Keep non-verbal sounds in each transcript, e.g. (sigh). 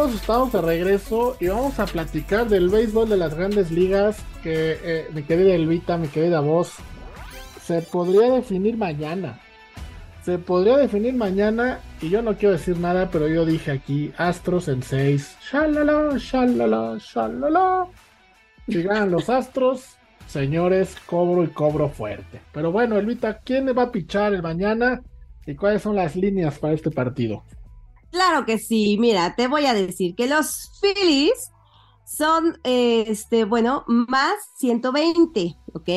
Amigos, estamos de regreso y vamos a platicar del béisbol de las grandes ligas que eh, mi querida Elvita, mi querida voz, se podría definir mañana. Se podría definir mañana y yo no quiero decir nada, pero yo dije aquí Astros en 6. Shalala, shalala, shalala. Si ganan los Astros, señores, cobro y cobro fuerte. Pero bueno, Elvita, ¿quién va a pichar el mañana y cuáles son las líneas para este partido? Claro que sí, mira, te voy a decir que los Phillies son, este, bueno, más 120, ¿ok?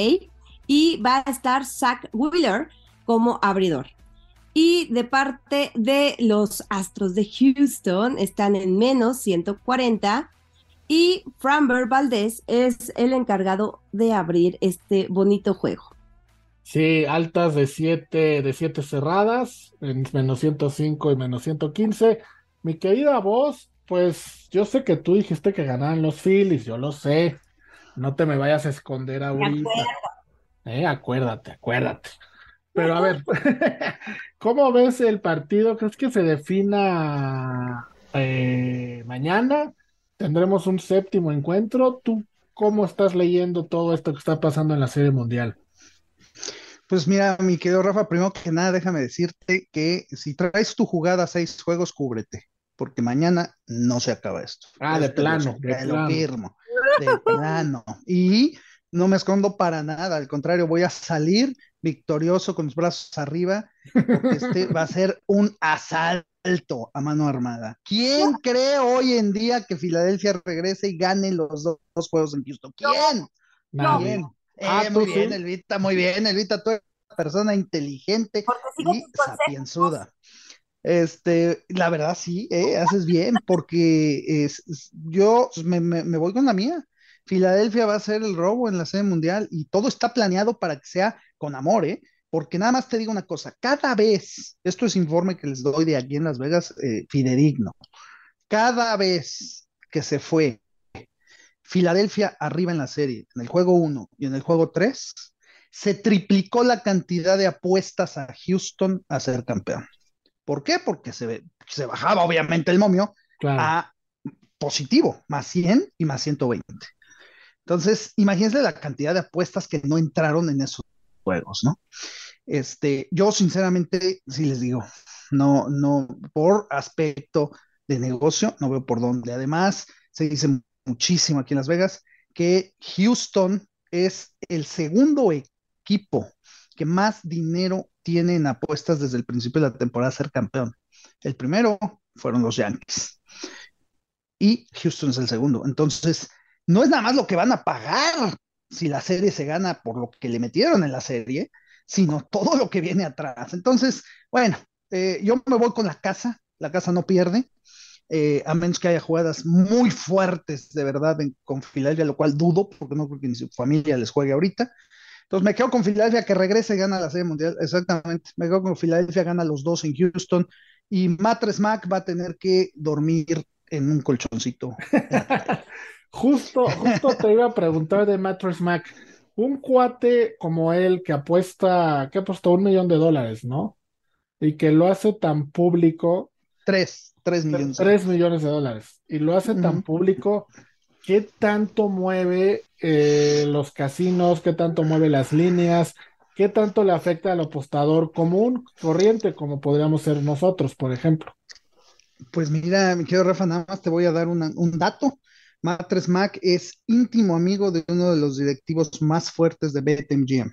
Y va a estar Zach Wheeler como abridor. Y de parte de los Astros de Houston están en menos 140 y Framber Valdez es el encargado de abrir este bonito juego. Sí, altas de 7 de siete cerradas, en menos 105 y menos 115. Mi querida voz, pues yo sé que tú dijiste que ganaban los Phillies, yo lo sé. No te me vayas a esconder ahorita. Eh, acuérdate, acuérdate. Pero a ver, (laughs) (laughs) ¿cómo ves el partido? ¿Crees que se defina eh, mañana? ¿Tendremos un séptimo encuentro? ¿Tú cómo estás leyendo todo esto que está pasando en la Serie Mundial? Pues mira, mi querido Rafa, primero que nada, déjame decirte que si traes tu jugada a seis juegos, cúbrete, porque mañana no se acaba esto. Ah, de plano, de plano. de plano. Y no me escondo para nada, al contrario, voy a salir victorioso con los brazos arriba, porque este (laughs) va a ser un asalto a mano armada. ¿Quién cree hoy en día que Filadelfia regrese y gane los dos, juegos en Houston? ¿Quién? ¿Quién? Ah, eh, muy bien, Elvita, muy bien, Elvita, tú persona inteligente y sapienzuda. Este, la verdad sí, eh, haces bien, porque es, yo me, me, voy con la mía. Filadelfia va a ser el robo en la sede mundial y todo está planeado para que sea con amor, ¿eh? Porque nada más te digo una cosa, cada vez, esto es informe que les doy de aquí en Las Vegas, eh, fidedigno, cada vez que se fue Filadelfia arriba en la serie, en el juego 1 y en el juego 3, se triplicó la cantidad de apuestas a Houston a ser campeón. ¿Por qué? Porque se, se bajaba obviamente el momio a positivo, más 100 y más 120. Entonces, imagínense la cantidad de apuestas que no entraron en esos juegos, ¿no? Este, yo sinceramente, sí les digo, no, no, por aspecto de negocio, no veo por dónde. Además, se dice muchísimo aquí en Las Vegas, que Houston es el segundo equipo que más dinero tiene en apuestas desde el principio de la temporada ser campeón. El primero fueron los Yankees y Houston es el segundo. Entonces, no es nada más lo que van a pagar si la serie se gana por lo que le metieron en la serie, sino todo lo que viene atrás. Entonces, bueno, eh, yo me voy con la casa, la casa no pierde. Eh, a menos que haya jugadas muy fuertes de verdad con Filadelfia, lo cual dudo, porque no creo que ni su familia les juegue ahorita. Entonces me quedo con Filadelfia que regrese y gana la Serie Mundial, exactamente. Me quedo con Filadelfia, gana los dos en Houston y Matres Mac va a tener que dormir en un colchoncito. (laughs) justo, justo te iba a preguntar de Matres Mac. Un cuate como él que apuesta, que apostó un millón de dólares, ¿no? Y que lo hace tan público. Tres. 3 millones. 3 millones de dólares. Y lo hace tan público. ¿Qué tanto mueve eh, los casinos? ¿Qué tanto mueve las líneas? ¿Qué tanto le afecta al apostador común, corriente, como podríamos ser nosotros, por ejemplo? Pues mira, mi querido Rafa, nada más te voy a dar un dato. Matres Mac es íntimo amigo de uno de los directivos más fuertes de BetMGM.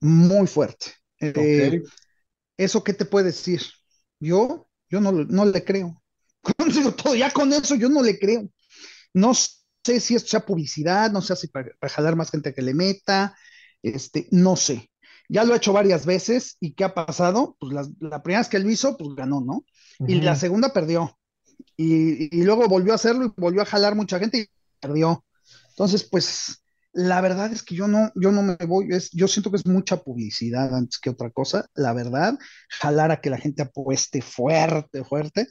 Muy fuerte. Eh, ¿Eso qué te puede decir? Yo yo no, no le creo. (laughs) todo, ya con eso yo no le creo. No sé si esto sea publicidad, no sé si para, jalar más gente que le meta, este, no sé. Ya lo he hecho varias veces y ¿qué ha pasado? Pues la, primera vez que lo hizo, pues ganó, ¿no? Y la segunda perdió. Y, y, luego volvió a hacerlo y volvió a jalar mucha gente y perdió. Entonces, pues la verdad es que yo no, yo no me voy, es, yo siento que es mucha publicidad antes que otra cosa, la verdad, jalar a que la gente apueste fuerte, fuerte.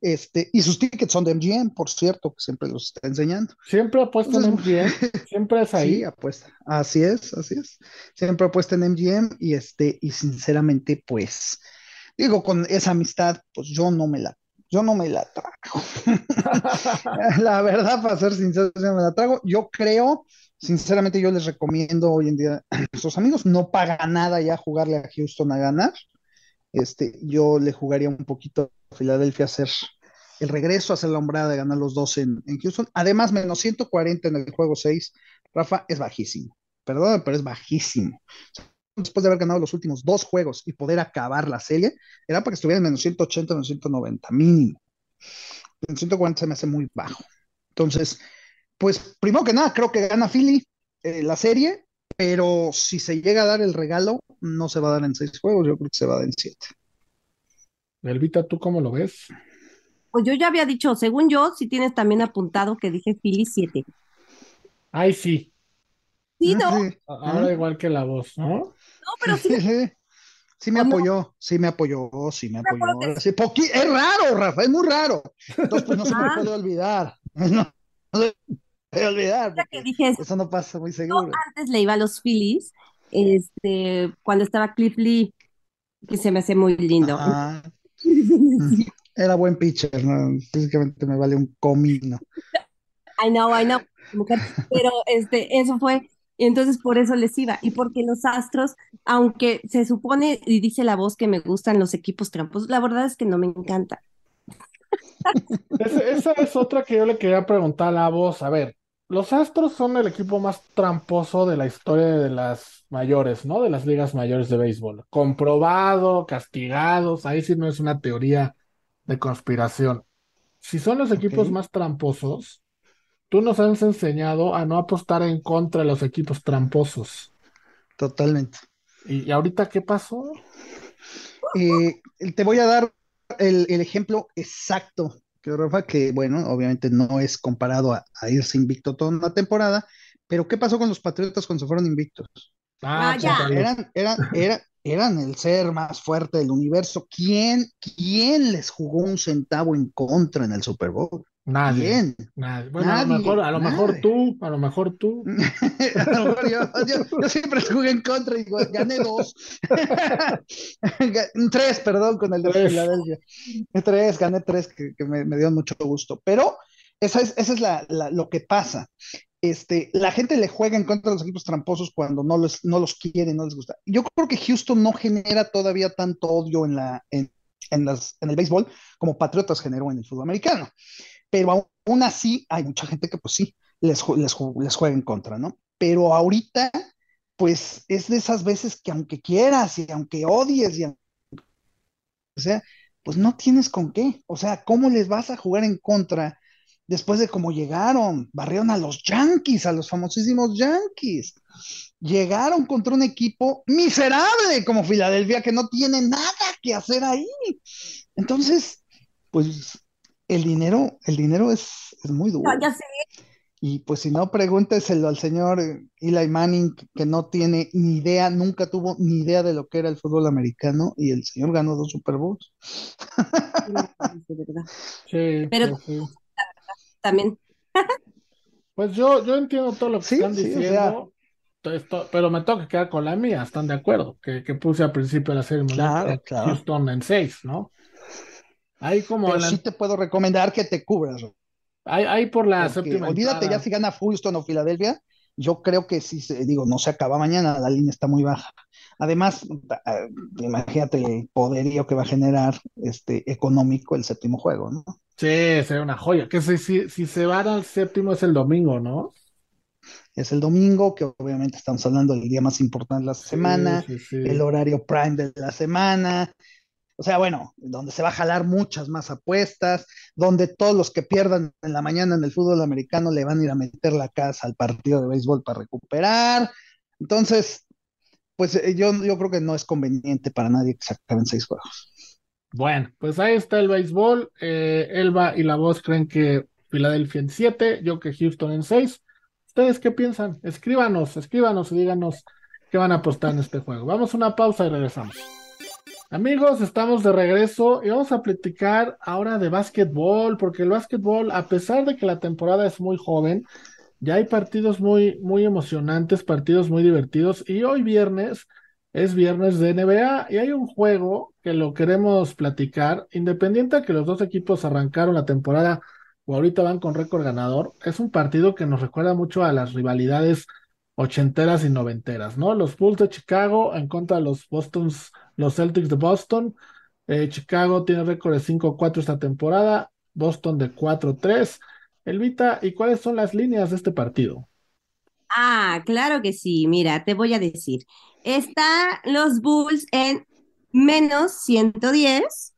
Este, y sus tickets son de MGM, por cierto, que siempre los está enseñando. Siempre apuesta en MGM, (laughs) siempre es ahí. Sí, apuesta. Así es, así es. Siempre apuesta en MGM y este, y sinceramente, pues, digo, con esa amistad, pues yo no me la yo no me la trago. (laughs) la verdad, para ser sincero, yo no me la trago. Yo creo, sinceramente, yo les recomiendo hoy en día a nuestros amigos, no paga nada ya jugarle a Houston a ganar. Este, yo le jugaría un poquito Filadelfia hacer el regreso, hacer la hombrada de ganar los dos en, en Houston. Además, menos 140 en el juego 6, Rafa, es bajísimo. Perdón, pero es bajísimo después de haber ganado los últimos dos juegos y poder acabar la serie, era para que estuviera en menos 180, menos 190, mínimo. En 140 se me hace muy bajo. Entonces, pues primero que nada, creo que gana Philly eh, la serie, pero si se llega a dar el regalo, no se va a dar en seis juegos, yo creo que se va a dar en siete. Elvita, ¿tú cómo lo ves? Pues yo ya había dicho, según yo, si tienes también apuntado que dije Philly 7. Ay, sí. Sí, ¿no? Sí. Ahora igual que la voz, ¿no? No, pero sí. Sí, (laughs) sí me ¿O no? apoyó, sí me apoyó, sí me apoyó. sí, poqui- es raro, Rafa, es muy raro. Entonces, pues no se me Ah. puede olvidar. (laughs) No, no se me puede olvidar, porque dije eso, no pasa muy yo seguro. antes le iba a los Phillies, este, cuando estaba Cliff Lee, que se me hace muy lindo. Ajá. (laughs) Era buen pitcher, ¿no? Físicamente me vale un comino. I know, I know, mujer, pero este, eso fue, y entonces por eso les iba, y porque los Astros, aunque se supone y dice la voz que me gustan los equipos tramposos, la verdad es que no me encanta. (laughs) Esa es otra que yo le quería preguntar a la voz. A ver, los Astros son el equipo más tramposo de la historia de las mayores, ¿no? De las ligas mayores de béisbol. Comprobado, castigados, ahí sí no es una teoría de conspiración. Si son los equipos más tramposos, tú nos has enseñado a no apostar en contra de los equipos tramposos. Totalmente. ¿Y, y ahorita qué pasó? Eh, te voy a dar el, el ejemplo exacto, que Rafa, que bueno, obviamente no es comparado a, a irse invicto toda una temporada, pero ¿qué pasó con los Patriotas cuando se fueron invictos? Ah, Ah, ya. Eran, eran, era- eran el ser más fuerte del universo. ¿Quién, quién les jugó un centavo en contra en el Super Bowl? Nadie, nadie. Bueno, a lo mejor, a lo mejor tú, a lo mejor tú. (laughs) A lo mejor yo, yo- yo siempre jugué en contra y gané dos. (laughs) Tres, perdón, con el de. Filadelfia. Tres, gané tres, que, que me, me dio mucho gusto. Pero esa es, esa es la, la- lo que pasa. Este, la gente le juega en contra de los equipos tramposos cuando no los, no los quiere, no les gusta. Yo creo que Houston no genera todavía tanto odio en, la, en, en las, en el béisbol como Patriotas generó en el fútbol americano. Pero aún, así hay mucha gente que pues sí, les, les, ju- les juega en contra, ¿no? Pero ahorita, pues es de esas veces que aunque quieras y aunque odies y aunque sea, pues no tienes con qué. O sea, ¿cómo les vas a jugar en contra después de cómo llegaron? Barrieron a los Yankees, a los famosísimos Yankees. Llegaron contra un equipo miserable como Filadelfia que no tiene nada que hacer ahí. Entonces, pues el dinero, el dinero es, es muy duro. No, ya sé, Y pues si no, pregúnteselo al señor Eli Manning, que no tiene ni idea, nunca tuvo ni idea de lo que era el fútbol americano, y el señor ganó dos Super Bowls. de verdad. Sí, Pero- sí. También, Pues yo, yo entiendo todo lo que Sí, están sí, o diciendo, esto- pero me tengo que quedar con la mía, ¿están de acuerdo? Que, que puse al principio de la serie claro. Houston en seis, ¿no? Ahí como Pero la- sí te puedo recomendar que te cubras, ahí, ahí por la séptima olvídate ya si gana Houston o Filadelfia, yo creo que sí, se, digo, no se acaba mañana, la línea está muy baja. Además, eh, imagínate el poderío que va a generar este económico el séptimo juego, ¿no? Sí, sería una joya. Que si, si, si se van al séptimo es el domingo, ¿no? Es el domingo, que obviamente estamos hablando del día más importante de la semana. Sí, sí, sí. el horario prime de la semana. O sea, bueno, donde se va a jalar muchas más apuestas, donde todos los que pierdan en la mañana en el fútbol americano le van a ir a meter la casa al partido de béisbol para recuperar. Entonces, pues eh, yo, yo creo que no es conveniente para nadie que se acaben seis juegos. Bueno, pues ahí está el béisbol. Eh, Elba y la voz creen que Filadelfia en 7, yo que Houston en 6. ¿Ustedes qué piensan? Escríbanos, escríbanos y díganos qué van a apostar en este juego. Vamos a una pausa y regresamos. Amigos, estamos de regreso y vamos a platicar ahora de básquetbol, porque el básquetbol, a pesar de que la temporada es muy joven, ya hay partidos muy, muy emocionantes, partidos muy divertidos y hoy viernes Es viernes de NBA y hay un juego que lo queremos platicar, independiente de que los dos equipos arrancaron la temporada o ahorita van con récord ganador. Es un partido que nos recuerda mucho a las rivalidades ochenteras y noventeras, ¿no? Los Bulls de Chicago en contra de los Bostons, los Celtics de Boston. Eh, Chicago tiene récord de 5-4 esta temporada, Boston de 4-3. Elvita, ¿y cuáles son las líneas de este partido? Ah, claro que sí. Mira, te voy a decir. Está los Bulls en menos 110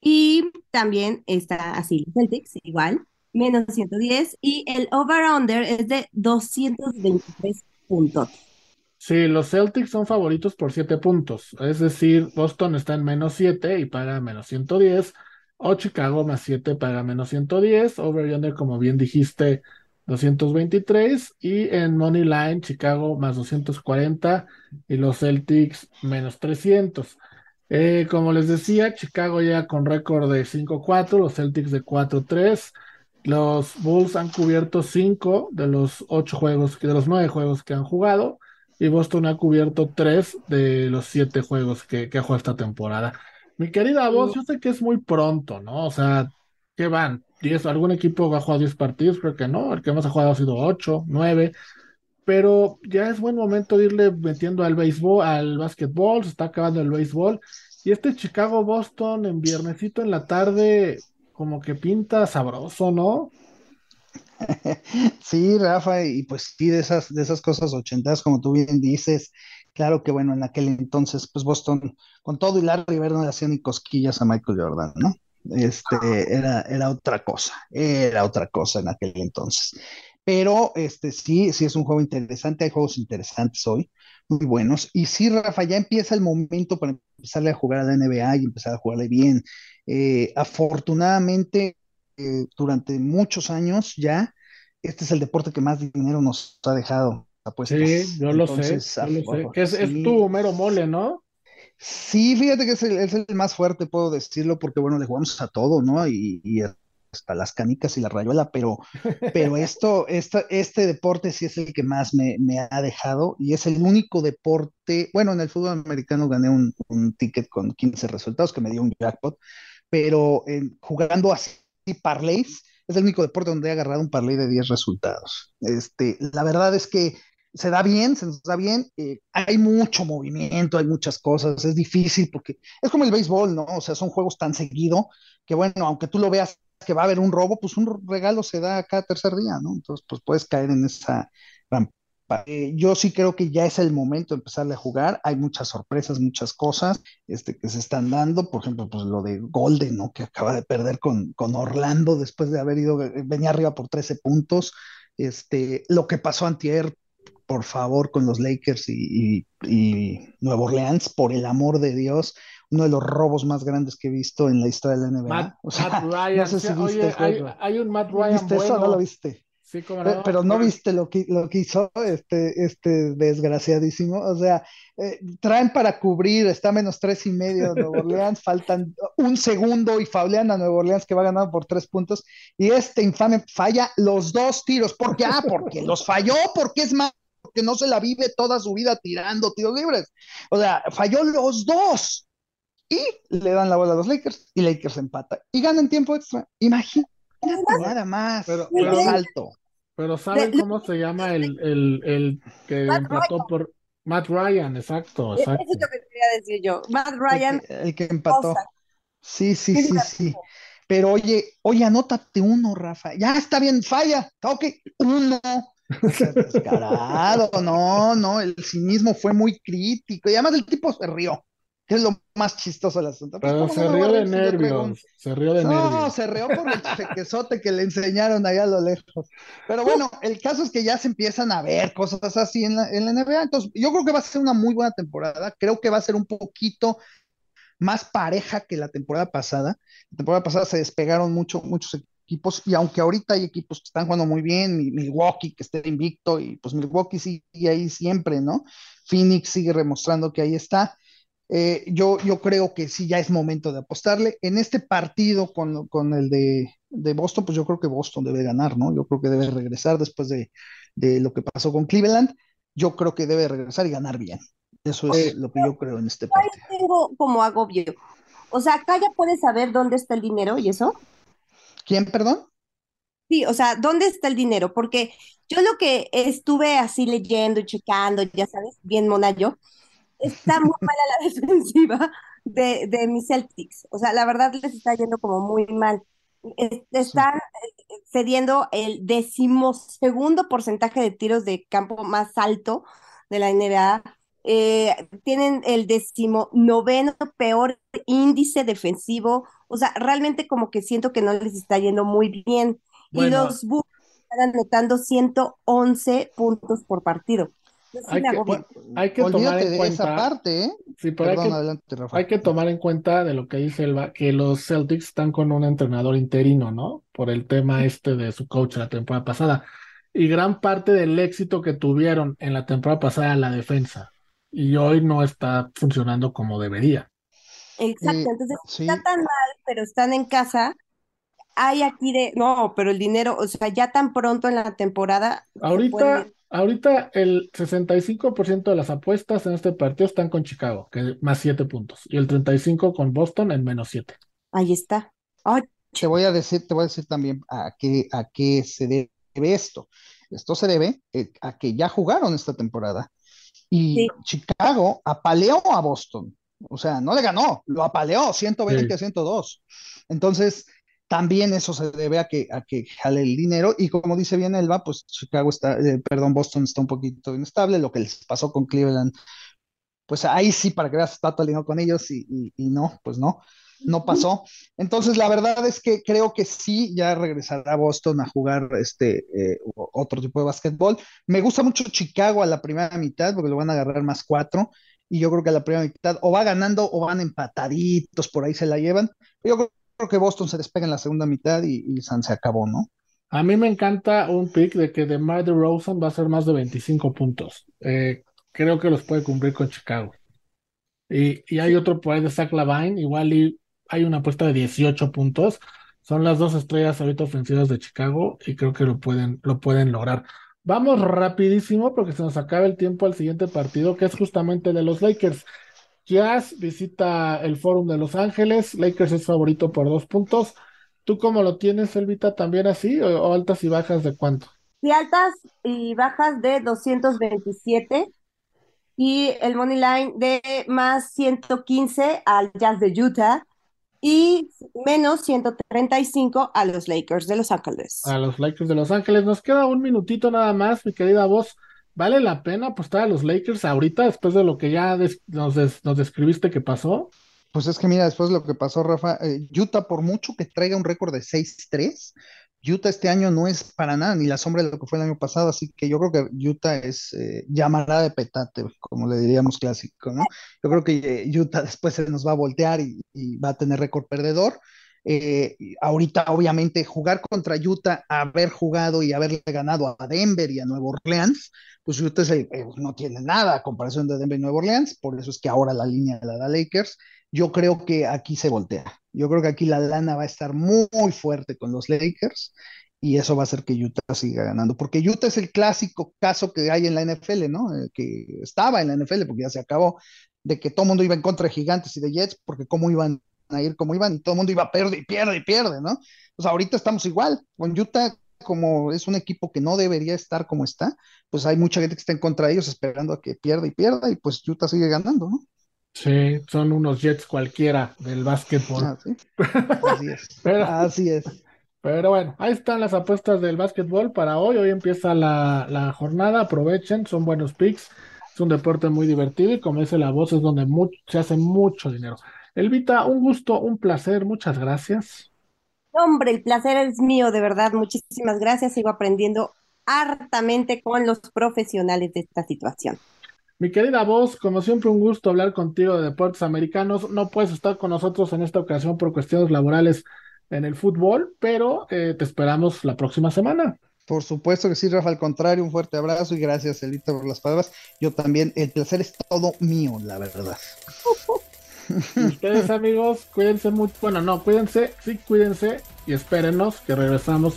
y también está así Celtics, igual, menos 110 y el over-under es de 223 puntos. Sí, los Celtics son favoritos por 7 puntos, es decir, Boston está en menos 7 y paga menos 110, o Chicago más 7 paga menos 110, over-under como bien dijiste 223 y en Money Line Chicago más 240 y los Celtics menos 300. Eh, como les decía, Chicago ya con récord de 5-4, los Celtics de 4-3. Los Bulls han cubierto 5 de los 8 juegos, de los 9 juegos que han jugado y Boston ha cubierto 3 de los 7 juegos que, que ha jugado esta temporada. Mi querida voz, yo sé que es muy pronto, ¿no? O sea, ¿qué van? ¿Algún equipo ha jugado 10 partidos? Creo que no. El que más ha jugado ha sido 8, 9. Pero ya es buen momento de irle metiendo al béisbol, al básquetbol. Se está acabando el béisbol. Y este Chicago-Boston en viernesito en la tarde, como que pinta sabroso, ¿no? (laughs) Sí, Rafa, y pues sí, de esas, de esas cosas ochentas, como tú bien dices, claro que bueno, en aquel entonces, pues Boston, con todo y Larry Bird no le hacían ni cosquillas a Michael Jordan, ¿no? Este, era, era otra cosa, era otra cosa en aquel entonces. Pero este, sí, sí es un juego interesante, hay juegos interesantes hoy, muy buenos. Y sí, Rafa, ya empieza el momento para empezarle a jugar a la NBA y empezar a jugarle bien. Eh, afortunadamente, eh, durante muchos años ya, este es el deporte que más dinero nos ha dejado. Sí, yo lo sé, es, es tu mero mole, ¿no? Sí, fíjate que es el, más fuerte, puedo decirlo, porque bueno, le jugamos a todo, ¿no? Y, hasta las canicas y la rayuela, pero, (laughs) pero esto, este deporte sí es el que más me, ha dejado y es el único deporte, bueno, en el fútbol americano gané un, ticket con 15 resultados que me dio un jackpot, pero jugando así parlays, es el único deporte donde he agarrado un parlay de 10 resultados. Este, la verdad es que se da bien, se nos da bien, eh, hay mucho movimiento, hay muchas cosas, es difícil porque es como el béisbol, ¿no? O sea, son juegos tan seguido que bueno, aunque tú lo veas que va a haber un robo, pues un regalo se da cada tercer día, ¿no? Entonces, pues puedes caer en esa rampa. Eh, yo sí creo que ya es el momento de empezarle a jugar. Hay muchas sorpresas, muchas cosas este, que se están dando. Por ejemplo, pues lo de Golden, ¿no? Que acaba de perder con, con Orlando después de haber ido, eh, venía arriba por 13 puntos. Este, lo que pasó antier por favor, con los Lakers y, Nueva Orleans, por el amor de Dios, uno de los robos más grandes que he visto en la historia de la NBA. Matt, Ryan, (laughs) no sé si viste hay, un Matt Ryan ¿Viste eso? ¿No lo viste? Sí, como no, pero, no viste lo que, lo que hizo este, este desgraciadísimo. O sea, eh, traen para cubrir, está menos tres y medio de Nueva Orleans, (laughs) faltan un segundo y faulean a Nueva Orleans que va ganando por tres puntos. Y este infame falla los dos tiros. ¿Por qué? Ah, porque (laughs) los falló, porque es más que no se la vive toda su vida tirando tiros libres. O sea, falló los dos. Y le dan la bola a los Lakers y Lakers empata. Y ganan tiempo extra. Imagínate nada más. Pero, alto. Pero ¿saben cómo se llama el, el, el que empató por Matt Ryan? Exacto, exacto. Eso es lo que quería decir yo. Matt Ryan. El que, empató. Sí, sí, sí, sí. Pero oye, oye, anótate uno, Rafa. Ya está bien, falla. Ok, uno. Descarado, (laughs) no, no, el cinismo fue muy crítico y además el tipo se rió, que es lo más chistoso del asunto. Pero se rió de nervios, se rió de nervios. No, se rió por el (laughs) chequezote que le enseñaron allá a lo lejos. Pero bueno, el caso es que ya se empiezan a ver cosas así en la, en la NBA, entonces yo creo que va a ser una muy buena temporada, creo que va a ser un poquito más pareja que la temporada pasada. La temporada pasada se despegaron mucho, muchos equipos, y aunque ahorita hay equipos que están jugando muy bien, Milwaukee que esté invicto, y pues Milwaukee sigue ahí siempre, ¿no? Phoenix sigue demostrando que ahí está. Eh, yo, yo creo que sí, ya es momento de apostarle. En este partido con, con el de, de, Boston, pues yo creo que Boston debe ganar, ¿no? Yo creo que debe regresar después de, de, lo que pasó con Cleveland. Yo creo que debe regresar y ganar bien. Eso es lo que yo creo en este partido. tengo como agobio. O sea, acá ya puedes saber dónde está el dinero y eso. ¿Quién, perdón? Sí, o sea, ¿dónde está el dinero? Porque yo lo que estuve así leyendo y checando, ya sabes, bien mona yo, está muy mala la (laughs) defensiva de, de mis Celtics. O sea, la verdad les está yendo como muy mal. Están eh, cediendo el decimosegundo porcentaje de tiros de campo más alto de la NBA. Eh, tienen el decimonoveno peor índice defensivo. O sea, realmente como que siento que no les está yendo muy bien. Y los Bulls están anotando 111 puntos por partido. Hay que, hay que, tomar en cuenta esa parte, ¿eh? Sí, pero hay, que, hay que tomar en cuenta de lo que dice Elba, que los Celtics están con un entrenador interino, ¿no? Por el tema este de su coach la temporada pasada. Y gran parte del éxito que tuvieron en la temporada pasada era la defensa. Y hoy no está funcionando como debería. Exacto, entonces está tan mal, pero están en casa. Hay aquí de, no, pero el dinero, o sea, ya tan pronto en la temporada. Ahorita, Ahorita el 65% de las apuestas en este partido están con Chicago, que más 7 puntos, y el 35% con Boston en menos 7. Ahí está. Te voy a decir, te voy a decir también a qué, a qué se debe esto. Esto se debe eh, a que ya jugaron esta temporada y Chicago apaleó a Boston. O sea, no le ganó, lo apaleó 120 a 102. Entonces, también eso se debe a que, a que jale el dinero y como dice bien Elba, pues Chicago está, eh, perdón, Boston está un poquito inestable, lo que les pasó con Cleveland, pues ahí sí, para que veas, está alineado con ellos y, no, pues no, no pasó. Entonces, la verdad es que creo que sí, ya regresará Boston a jugar este eh, otro tipo de básquetbol. Me gusta mucho Chicago a la primera mitad porque lo van a agarrar más cuatro y yo creo que a la primera mitad o va ganando o van empataditos, por ahí se la llevan. Yo creo creo que Boston se despega en la segunda mitad y, San se acabó, ¿no? A mí me encanta un pick de que DeMar DeRozan va a ser más de 25 puntos. Eh, creo que los puede cumplir con Chicago. Y, y hay otro por ahí de Zach Lavine, igual y hay una apuesta de 18 puntos. Son las dos estrellas ahorita ofensivas de Chicago y creo que lo pueden, lo pueden lograr. Vamos rapidísimo porque se nos acaba el tiempo al siguiente partido, que es justamente de los Lakers. Jazz visita el Fórum de Los Ángeles. Lakers es favorito por dos puntos. ¿Tú cómo lo tienes, Elvita? ¿También así? ¿O, altas y bajas de cuánto? Sí, altas y bajas de 227 y el money line de más 115 al Jazz de Utah y menos 135 a los Lakers de Los Ángeles. A los Lakers de Los Ángeles. Nos queda un minutito nada más, mi querida voz. ¿Vale la pena apostar a los Lakers ahorita después de lo que ya nos, nos, describiste que pasó? Pues es que mira, después de lo que pasó, Rafa, eh, Utah por mucho que traiga un récord de 6-3, Utah este año no es para nada ni la sombra de lo que fue el año pasado, así que yo creo que Utah es eh, llamará de petate, como le diríamos clásico, ¿no? Yo creo que eh, Utah después se nos va a voltear y va a tener récord perdedor. Eh, ahorita, obviamente, jugar contra Utah, haber jugado y haberle ganado a Denver y a Nueva Orleans, pues Utah eh, no tiene nada a comparación de Denver y Nueva Orleans, por eso es que ahora la línea la da Lakers. Yo creo que aquí se voltea. Yo creo que aquí la lana va a estar muy, fuerte con los Lakers y eso va a hacer que Utah siga ganando, porque Utah es el clásico caso que hay en la NFL, ¿no? Eh, que estaba en la NFL porque ya se acabó, de que todo el mundo iba en contra de Gigantes y de Jets, porque cómo iban a ir como iban y todo el mundo iba a perder y pierde y pierde, ¿no? Pues ahorita estamos igual, con Utah como es un equipo que no debería estar como está, pues hay mucha gente que está en contra de ellos esperando a que pierda y pierda y pues Utah sigue ganando, ¿no? Sí, son unos Jets cualquiera del básquetbol. Ah, (laughs) Así es. pero, Así es. Pero bueno, ahí están las apuestas del básquetbol para hoy. Hoy empieza la, la jornada, aprovechen, son buenos picks. Es un deporte muy divertido y como dice la voz es donde se hace mucho dinero. Elvita, un gusto, un placer, muchas gracias. Hombre, el placer es mío, de verdad, muchísimas gracias. Sigo aprendiendo hartamente con los profesionales de esta situación. Mi querida voz, como siempre un gusto hablar contigo de deportes americanos. No puedes estar con nosotros en esta ocasión por cuestiones laborales en el fútbol, pero eh, te esperamos la próxima semana. Por supuesto que sí, Rafa, al contrario, un fuerte abrazo y gracias, Elita, por las palabras. Yo también, el placer es todo mío, la verdad. (laughs) Ustedes, amigos, cuídense mucho. Bueno, no, cuídense, sí, cuídense y espérenos que regresamos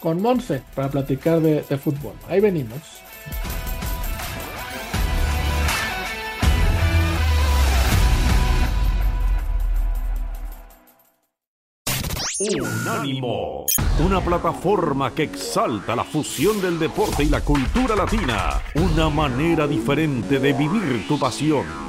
con Monse para platicar de fútbol. Ahí venimos. Unánimo, una plataforma que exalta la fusión del deporte y la cultura latina, una manera diferente de vivir tu pasión.